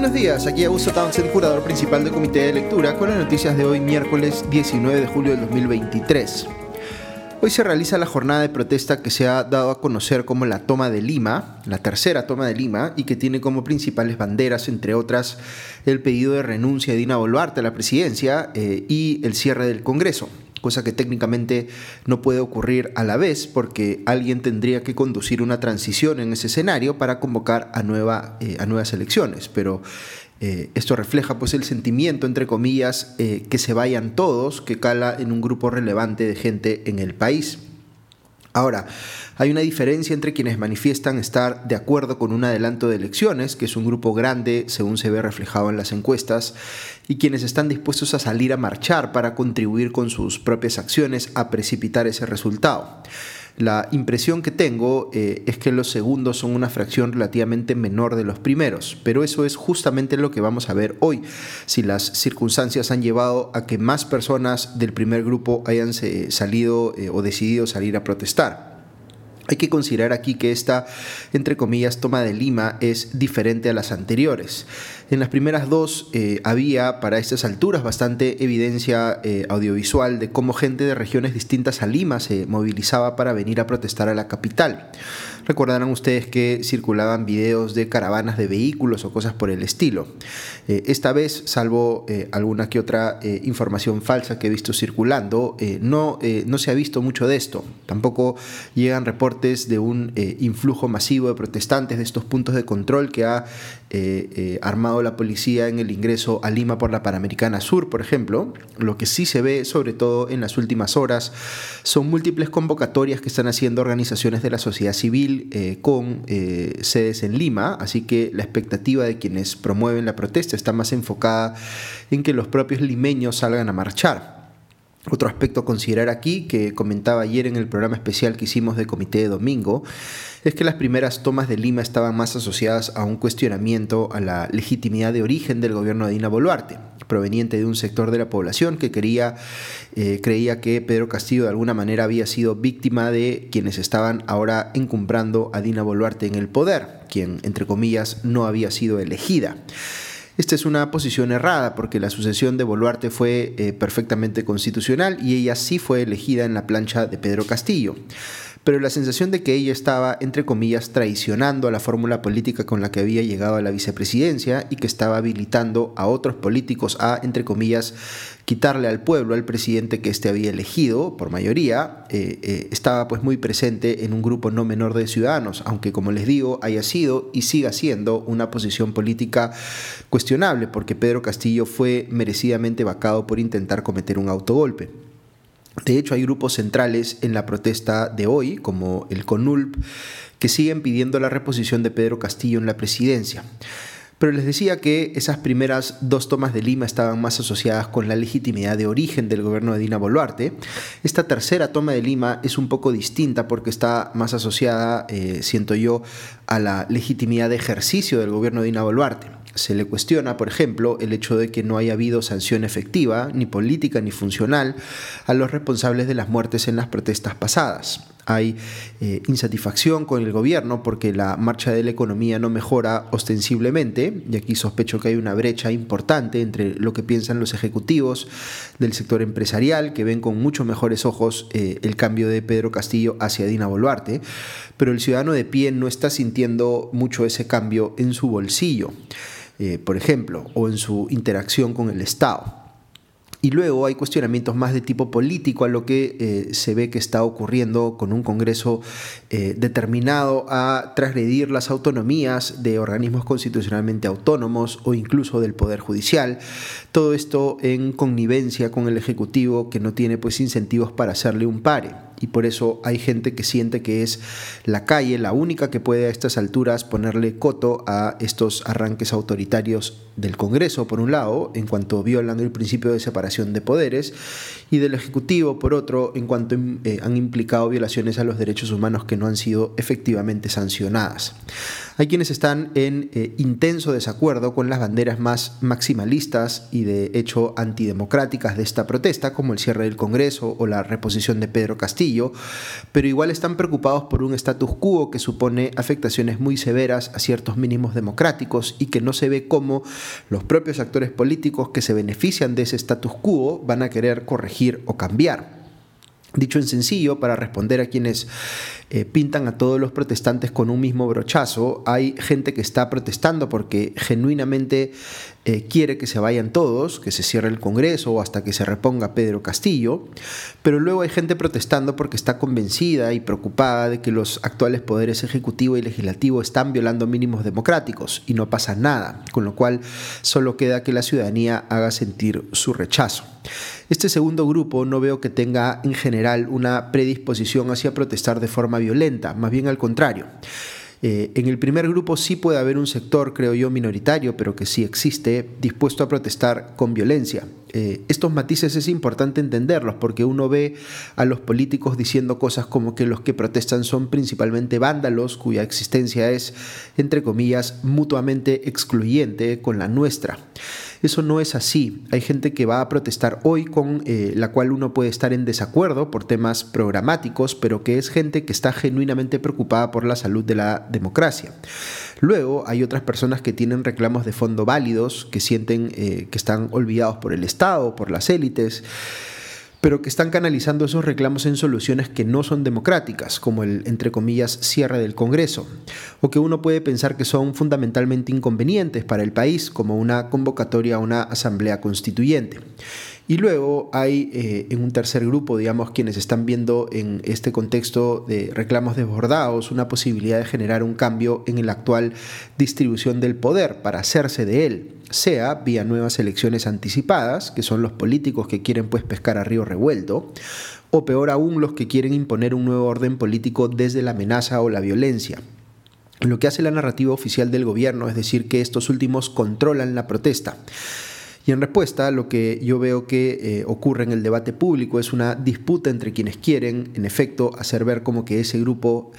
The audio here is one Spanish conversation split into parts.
Buenos días, aquí Augusto Townsend, curador principal del Comité de Lectura, con las noticias de hoy, miércoles 19 de julio del 2023. Hoy se realiza la jornada de protesta que se ha dado a conocer como la toma de Lima, la tercera toma de Lima, y que tiene como principales banderas, entre otras, el pedido de renuncia de Dina Boluarte a la presidencia eh, y el cierre del Congreso cosa que técnicamente no puede ocurrir a la vez porque alguien tendría que conducir una transición en ese escenario para convocar a, nueva, eh, a nuevas elecciones. Pero eh, esto refleja pues el sentimiento, entre comillas, eh, que se vayan todos, que cala en un grupo relevante de gente en el país. Ahora, hay una diferencia entre quienes manifiestan estar de acuerdo con un adelanto de elecciones, que es un grupo grande según se ve reflejado en las encuestas, y quienes están dispuestos a salir a marchar para contribuir con sus propias acciones a precipitar ese resultado. La impresión que tengo eh, es que los segundos son una fracción relativamente menor de los primeros, pero eso es justamente lo que vamos a ver hoy. Si las circunstancias han llevado a que más personas del primer grupo hayan salido eh, o decidido salir a protestar. Hay que considerar aquí que esta, entre comillas, toma de Lima es diferente a las anteriores. En las primeras dos eh, había para estas alturas bastante evidencia eh, audiovisual de cómo gente de regiones distintas a Lima se movilizaba para venir a protestar a la capital. Recordarán ustedes que circulaban videos de caravanas de vehículos o cosas por el estilo. Eh, esta vez, salvo alguna que otra información falsa que he visto circulando, no, no se ha visto mucho de esto. Tampoco llegan reportes de un influjo masivo de protestantes de estos puntos de control que ha armado la policía en el ingreso a Lima por la Panamericana Sur, por ejemplo. Lo que sí se ve, sobre todo en las últimas horas, son múltiples convocatorias que están haciendo organizaciones de la sociedad civil eh, con eh, sedes en Lima, así que la expectativa de quienes promueven la protesta está más enfocada en que los propios limeños salgan a marchar. Otro aspecto a considerar aquí, que comentaba ayer en el programa especial que hicimos de Comité de Domingo, es que las primeras tomas de Lima estaban más asociadas a un cuestionamiento a la legitimidad de origen del gobierno de Dina Boluarte, proveniente de un sector de la población que eh, creía que Pedro Castillo de alguna manera había sido víctima de quienes estaban ahora encumbrando a Dina Boluarte en el poder, quien, entre comillas, no había sido elegida. Esta es una posición errada porque la sucesión de Boluarte fue eh, perfectamente constitucional y ella sí fue elegida en la plancha de Pedro Castillo. Pero la sensación de que ella estaba, entre comillas, traicionando a la fórmula política con la que había llegado a la vicepresidencia y que estaba habilitando a otros políticos a, entre comillas, quitarle al pueblo al presidente que éste había elegido por mayoría, eh, eh, estaba pues muy presente en un grupo no menor de ciudadanos, aunque como les digo, haya sido y siga siendo una posición política cuestionable, porque Pedro Castillo fue merecidamente vacado por intentar cometer un autogolpe. De hecho, hay grupos centrales en la protesta de hoy, como el CONULP, que siguen pidiendo la reposición de Pedro Castillo en la presidencia. Pero les decía que esas primeras dos tomas de Lima estaban más asociadas con la legitimidad de origen del gobierno de Dina Boluarte. Esta tercera toma de Lima es un poco distinta porque está más asociada, eh, siento yo, a la legitimidad de ejercicio del gobierno de Dina Boluarte. Se le cuestiona, por ejemplo, el hecho de que no haya habido sanción efectiva, ni política ni funcional, a los responsables de las muertes en las protestas pasadas. Hay eh, insatisfacción con el gobierno porque la marcha de la economía no mejora ostensiblemente, y aquí sospecho que hay una brecha importante entre lo que piensan los ejecutivos del sector empresarial, que ven con mucho mejores ojos eh, el cambio de Pedro Castillo hacia Dina Boluarte, pero el ciudadano de pie no está sintiendo mucho ese cambio en su bolsillo. Eh, por ejemplo, o en su interacción con el Estado. Y luego hay cuestionamientos más de tipo político a lo que eh, se ve que está ocurriendo con un Congreso eh, determinado a transgredir las autonomías de organismos constitucionalmente autónomos o incluso del Poder Judicial. Todo esto en connivencia con el Ejecutivo que no tiene pues incentivos para hacerle un pare y por eso hay gente que siente que es la calle la única que puede a estas alturas ponerle coto a estos arranques autoritarios del Congreso, por un lado, en cuanto violan el principio de separación de poderes, y del Ejecutivo, por otro, en cuanto eh, han implicado violaciones a los derechos humanos que no han sido efectivamente sancionadas. Hay quienes están en eh, intenso desacuerdo con las banderas más maximalistas y de hecho antidemocráticas de esta protesta, como el cierre del Congreso o la reposición de Pedro Castillo, pero igual están preocupados por un status quo que supone afectaciones muy severas a ciertos mínimos democráticos y que no se ve cómo los propios actores políticos que se benefician de ese status quo van a querer corregir o cambiar. Dicho en sencillo, para responder a quienes eh, pintan a todos los protestantes con un mismo brochazo, hay gente que está protestando porque genuinamente eh, quiere que se vayan todos, que se cierre el Congreso o hasta que se reponga Pedro Castillo, pero luego hay gente protestando porque está convencida y preocupada de que los actuales poderes ejecutivo y legislativo están violando mínimos democráticos y no pasa nada, con lo cual solo queda que la ciudadanía haga sentir su rechazo. Este segundo grupo no veo que tenga en general una predisposición hacia protestar de forma violenta, más bien al contrario. Eh, en el primer grupo sí puede haber un sector, creo yo, minoritario, pero que sí existe, dispuesto a protestar con violencia. Eh, estos matices es importante entenderlos porque uno ve a los políticos diciendo cosas como que los que protestan son principalmente vándalos cuya existencia es, entre comillas, mutuamente excluyente con la nuestra. Eso no es así. Hay gente que va a protestar hoy con eh, la cual uno puede estar en desacuerdo por temas programáticos, pero que es gente que está genuinamente preocupada por la salud de la democracia. Luego hay otras personas que tienen reclamos de fondo válidos, que sienten eh, que están olvidados por el Estado, por las élites pero que están canalizando esos reclamos en soluciones que no son democráticas, como el, entre comillas, cierre del Congreso, o que uno puede pensar que son fundamentalmente inconvenientes para el país, como una convocatoria a una asamblea constituyente. Y luego hay eh, en un tercer grupo, digamos, quienes están viendo en este contexto de reclamos desbordados una posibilidad de generar un cambio en la actual distribución del poder para hacerse de él, sea vía nuevas elecciones anticipadas, que son los políticos que quieren pues pescar a río revuelto, o peor aún los que quieren imponer un nuevo orden político desde la amenaza o la violencia. Lo que hace la narrativa oficial del gobierno es decir que estos últimos controlan la protesta y en respuesta, lo que yo veo que eh, ocurre en el debate público es una disputa entre quienes quieren, en efecto, hacer ver como que ese grupo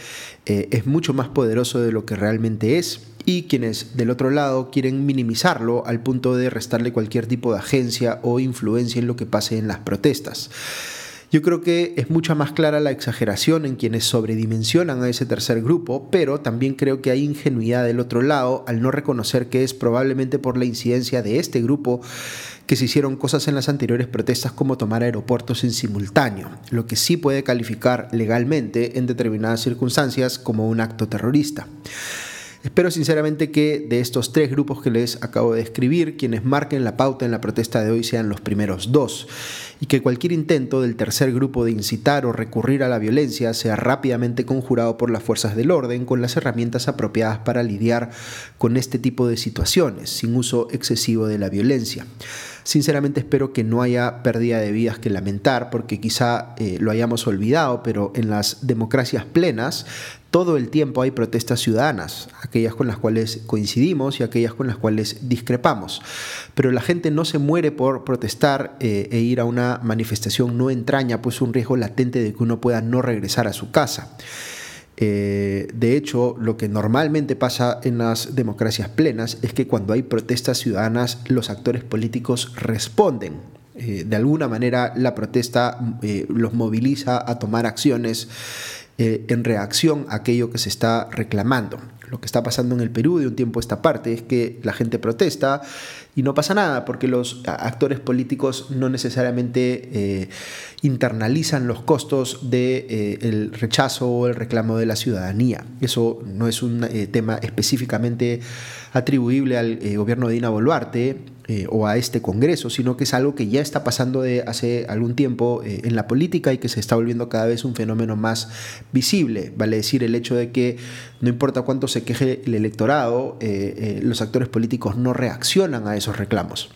eh, es mucho más poderoso de lo que realmente es y quienes del otro lado quieren minimizarlo al punto de restarle cualquier tipo de agencia o influencia en lo que pase en las protestas. Yo creo que es mucha más clara la exageración en quienes sobredimensionan a ese tercer grupo, pero también creo que hay ingenuidad del otro lado al no reconocer que es probablemente por la incidencia de este grupo que se hicieron cosas en las anteriores protestas como tomar aeropuertos en simultáneo, lo que sí puede calificar legalmente en determinadas circunstancias como un acto terrorista. Espero sinceramente que de estos tres grupos que les acabo de describir, quienes marquen la pauta en la protesta de hoy sean los primeros dos y que cualquier intento del tercer grupo de incitar o recurrir a la violencia sea rápidamente conjurado por las fuerzas del orden con las herramientas apropiadas para lidiar con este tipo de situaciones, sin uso excesivo de la violencia. Sinceramente espero que no haya pérdida de vidas que lamentar, porque quizá eh, lo hayamos olvidado, pero en las democracias plenas todo el tiempo hay protestas ciudadanas, aquellas con las cuales coincidimos y aquellas con las cuales discrepamos. Pero la gente no se muere por protestar eh, e ir a una manifestación, no entraña pues un riesgo latente de que uno pueda no regresar a su casa. Eh, de hecho, lo que normalmente pasa en las democracias plenas es que cuando hay protestas ciudadanas, los actores políticos responden. Eh, de alguna manera, la protesta los moviliza a tomar acciones eh, en reacción a aquello que se está reclamando. Lo que está pasando en el Perú de un tiempo a esta parte es que la gente protesta y no pasa nada porque los actores políticos no necesariamente eh, internalizan los costos del de, eh, rechazo o el reclamo de la ciudadanía. Eso no es un tema específicamente atribuible al gobierno de Dina Boluarte eh, o a este Congreso, sino que es algo que ya está pasando de hace algún tiempo eh, en la política y que se está volviendo cada vez un fenómeno más visible. Vale decir, el hecho de que no importa cuánto se queje el electorado, eh, los actores políticos no reaccionan a esos reclamos.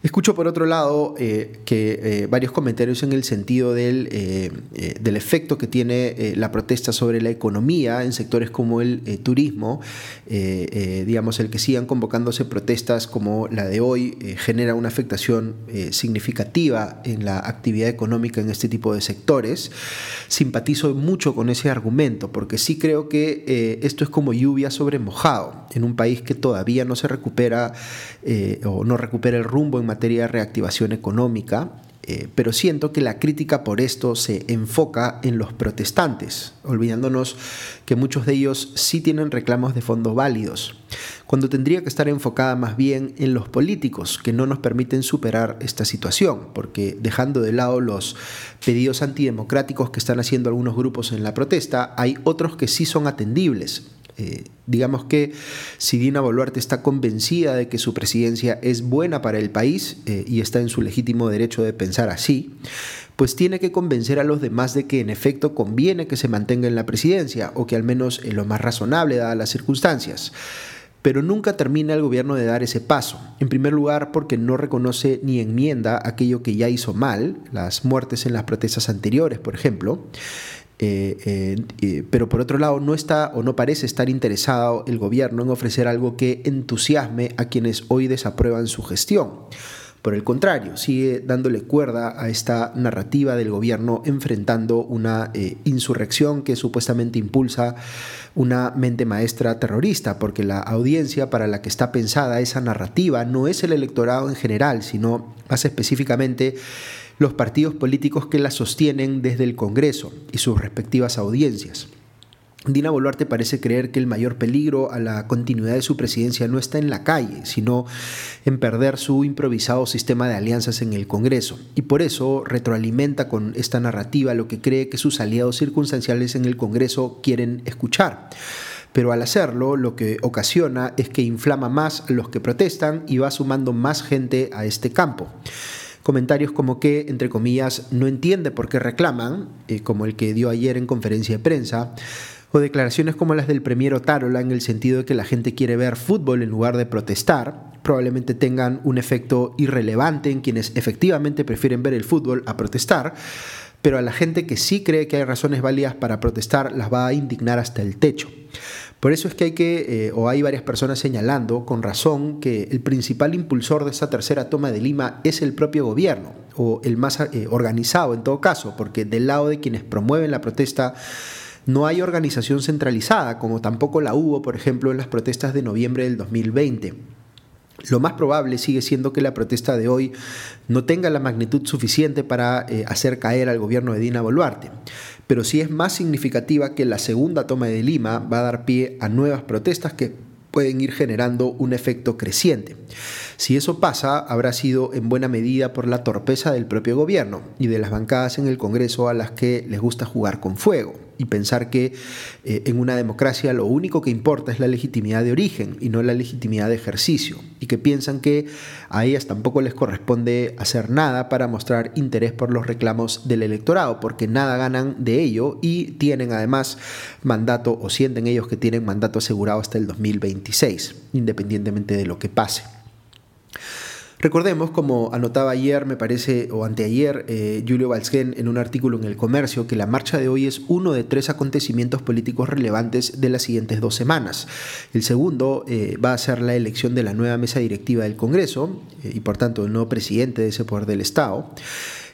Escucho por otro lado eh, que eh, varios comentarios en el sentido del, eh, del efecto que tiene la protesta sobre la economía en sectores como el turismo, digamos, el que sigan convocándose protestas como la de hoy genera una afectación significativa en la actividad económica en este tipo de sectores. Simpatizo mucho con ese argumento porque sí creo que esto es como lluvia sobre mojado en un país que todavía no se recupera o no recupera el rumbo en materia de reactivación económica, eh, pero siento que la crítica por esto se enfoca en los protestantes, olvidándonos que muchos de ellos sí tienen reclamos de fondo válidos, cuando tendría que estar enfocada más bien en los políticos que no nos permiten superar esta situación, porque dejando de lado los pedidos antidemocráticos que están haciendo algunos grupos en la protesta, hay otros que sí son atendibles eh, digamos que si Dina Boluarte está convencida de que su presidencia es buena para el país eh, y está en su legítimo derecho de pensar así, pues tiene que convencer a los demás de que en efecto conviene que se mantenga en la presidencia o que al menos es lo más razonable dadas las circunstancias. Pero nunca termina el gobierno de dar ese paso. En primer lugar, porque no reconoce ni enmienda aquello que ya hizo mal, las muertes en las protestas anteriores, por ejemplo. Eh, eh, pero por otro lado, no está o no parece estar interesado el gobierno en ofrecer algo que entusiasme a quienes hoy desaprueban su gestión. Por el contrario, sigue dándole cuerda a esta narrativa del gobierno enfrentando una eh, insurrección que supuestamente impulsa una mente maestra terrorista, porque la audiencia para la que está pensada esa narrativa no es el electorado en general, sino más específicamente los partidos políticos que la sostienen desde el Congreso y sus respectivas audiencias. Dina Boluarte parece creer que el mayor peligro a la continuidad de su presidencia no está en la calle, sino en perder su improvisado sistema de alianzas en el Congreso, y por eso retroalimenta con esta narrativa lo que cree que sus aliados circunstanciales en el Congreso quieren escuchar. Pero al hacerlo, lo que ocasiona es que inflama más a los que protestan y va sumando más gente a este campo comentarios como que, entre comillas, no entiende por qué reclaman, eh, como el que dio ayer en conferencia de prensa, o declaraciones como las del premier Otárola en el sentido de que la gente quiere ver fútbol en lugar de protestar, probablemente tengan un efecto irrelevante en quienes efectivamente prefieren ver el fútbol a protestar, pero a la gente que sí cree que hay razones válidas para protestar las va a indignar hasta el techo. Por eso es que hay que, eh, o hay varias personas señalando con razón que el principal impulsor de esa tercera toma de Lima es el propio gobierno, o el más eh, organizado en todo caso, porque del lado de quienes promueven la protesta no hay organización centralizada, como tampoco la hubo, por ejemplo, en las protestas de noviembre del 2020. Lo más probable sigue siendo que la protesta de hoy no tenga la magnitud suficiente para eh, hacer caer al gobierno de Dina Boluarte pero sí es más significativa que la segunda toma de Lima va a dar pie a nuevas protestas que pueden ir generando un efecto creciente. Si eso pasa, habrá sido en buena medida por la torpeza del propio gobierno y de las bancadas en el Congreso a las que les gusta jugar con fuego y pensar que eh, en una democracia lo único que importa es la legitimidad de origen y no la legitimidad de ejercicio, y que piensan que a ellas tampoco les corresponde hacer nada para mostrar interés por los reclamos del electorado, porque nada ganan de ello y tienen además mandato o sienten ellos que tienen mandato asegurado hasta el 2026, independientemente de lo que pase. Recordemos, como anotaba ayer, me parece, o anteayer, eh, Julio Valsgen en un artículo en El Comercio, que la marcha de hoy es uno de tres acontecimientos políticos relevantes de las siguientes dos semanas. El segundo eh, va a ser la elección de la nueva mesa directiva del Congreso eh, y por tanto el nuevo presidente de ese poder del Estado.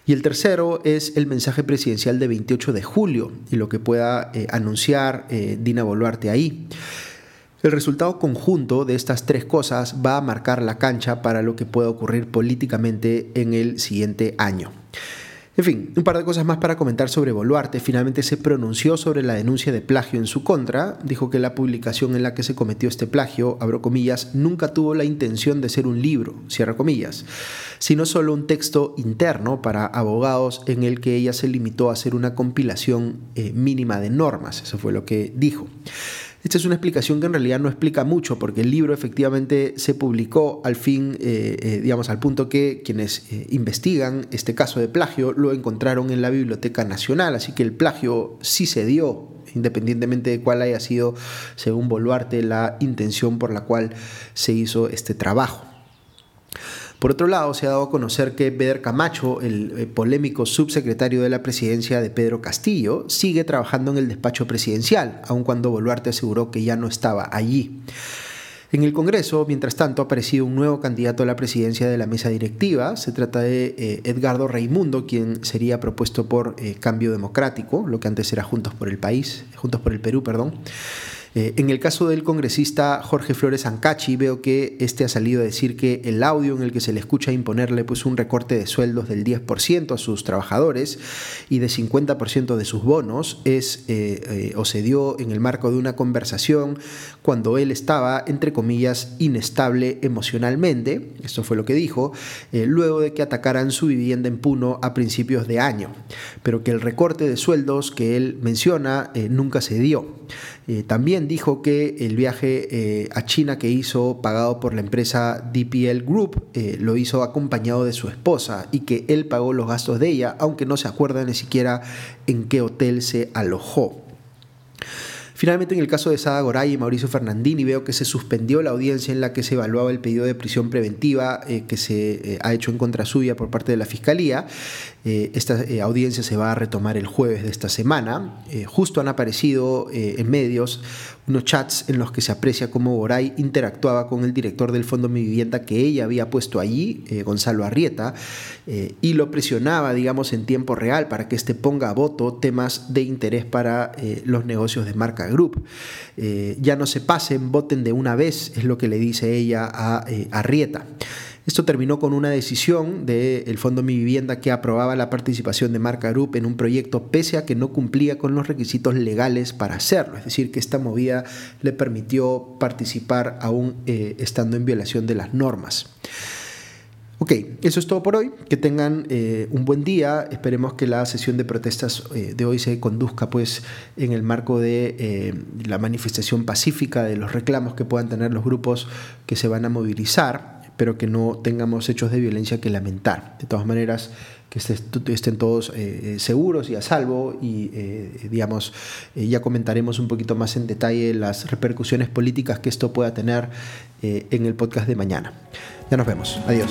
Y el tercero es el mensaje presidencial de 28 de julio y lo que pueda anunciar Dina Boluarte ahí. El resultado conjunto de estas tres cosas va a marcar la cancha para lo que pueda ocurrir políticamente en el siguiente año. En fin, un par de cosas más para comentar sobre Boluarte. Finalmente se pronunció sobre la denuncia de plagio en su contra. Dijo que la publicación en la que se cometió este plagio, abro comillas, nunca tuvo la intención de ser un libro, cierra comillas, sino solo un texto interno para abogados en el que ella se limitó a hacer una compilación eh, mínima de normas. Eso fue lo que dijo. Esta es una explicación que en realidad no explica mucho, porque el libro efectivamente se publicó al fin, eh, eh, digamos, al punto que quienes eh, investigan este caso de plagio lo encontraron en la Biblioteca Nacional, así que el plagio sí se dio, independientemente de cuál haya sido, según Boluarte, la intención por la cual se hizo este trabajo. Por otro lado, se ha dado a conocer que Beder Camacho, el polémico subsecretario de la presidencia de Pedro Castillo, sigue trabajando en el despacho presidencial, aun cuando Boluarte aseguró que ya no estaba allí. En el Congreso, mientras tanto, ha aparecido un nuevo candidato a la presidencia de la mesa directiva. Se trata de eh, Edgardo Raimundo, quien sería propuesto por eh, Cambio Democrático, lo que antes era Juntos por el País, Juntos por el Perú, perdón. Eh, en el caso del congresista Jorge Flores Ancachi, veo que este ha salido a decir que el audio en el que se le escucha imponerle pues, un recorte de sueldos del 10% a sus trabajadores y de 50% de sus bonos es eh, eh, o se dio en el marco de una conversación cuando él estaba, entre comillas, inestable emocionalmente, esto fue lo que dijo, luego de que atacaran su vivienda en Puno a principios de año, pero que el recorte de sueldos que él menciona nunca se dio. También dijo que el viaje eh, a China que hizo pagado por la empresa DPL Group eh, lo hizo acompañado de su esposa y que él pagó los gastos de ella, aunque no se acuerda ni siquiera en qué hotel se alojó. Finalmente, en el caso de Sada Goray y Mauricio Fernandini, veo que se suspendió la audiencia en la que se evaluaba el pedido de prisión preventiva eh, que se ha hecho en contra suya por parte de la Fiscalía. esta audiencia se va a retomar el jueves de esta semana. justo han aparecido en medios unos chats en los que se aprecia cómo Boray interactuaba con el director del Fondo Mi Vivienda que ella había puesto allí, eh, Gonzalo Arrieta, eh, y lo presionaba, digamos, en tiempo real para que éste ponga a voto temas de interés para eh, los negocios de Marca Group. ya no se pasen, voten de una vez, es lo que le dice ella a Arrieta. Esto terminó con una decisión del Fondo Mi Vivienda que aprobaba la participación de Marca Group en un proyecto pese a que no cumplía con los requisitos legales para hacerlo. Es decir, que esta movida le permitió participar aún eh, estando en violación de las normas. Ok, eso es todo por hoy. Que tengan eh, un buen día. Esperemos que la sesión de protestas eh, de hoy se conduzca pues en el marco de la manifestación pacífica de los reclamos que puedan tener los grupos que se van a movilizar pero que no tengamos hechos de violencia que lamentar. De todas maneras, que estén todos eh, eh, seguros y a salvo y, eh, digamos, ya comentaremos un poquito más en detalle las repercusiones políticas que esto pueda tener en el podcast de mañana. Ya nos vemos. Adiós.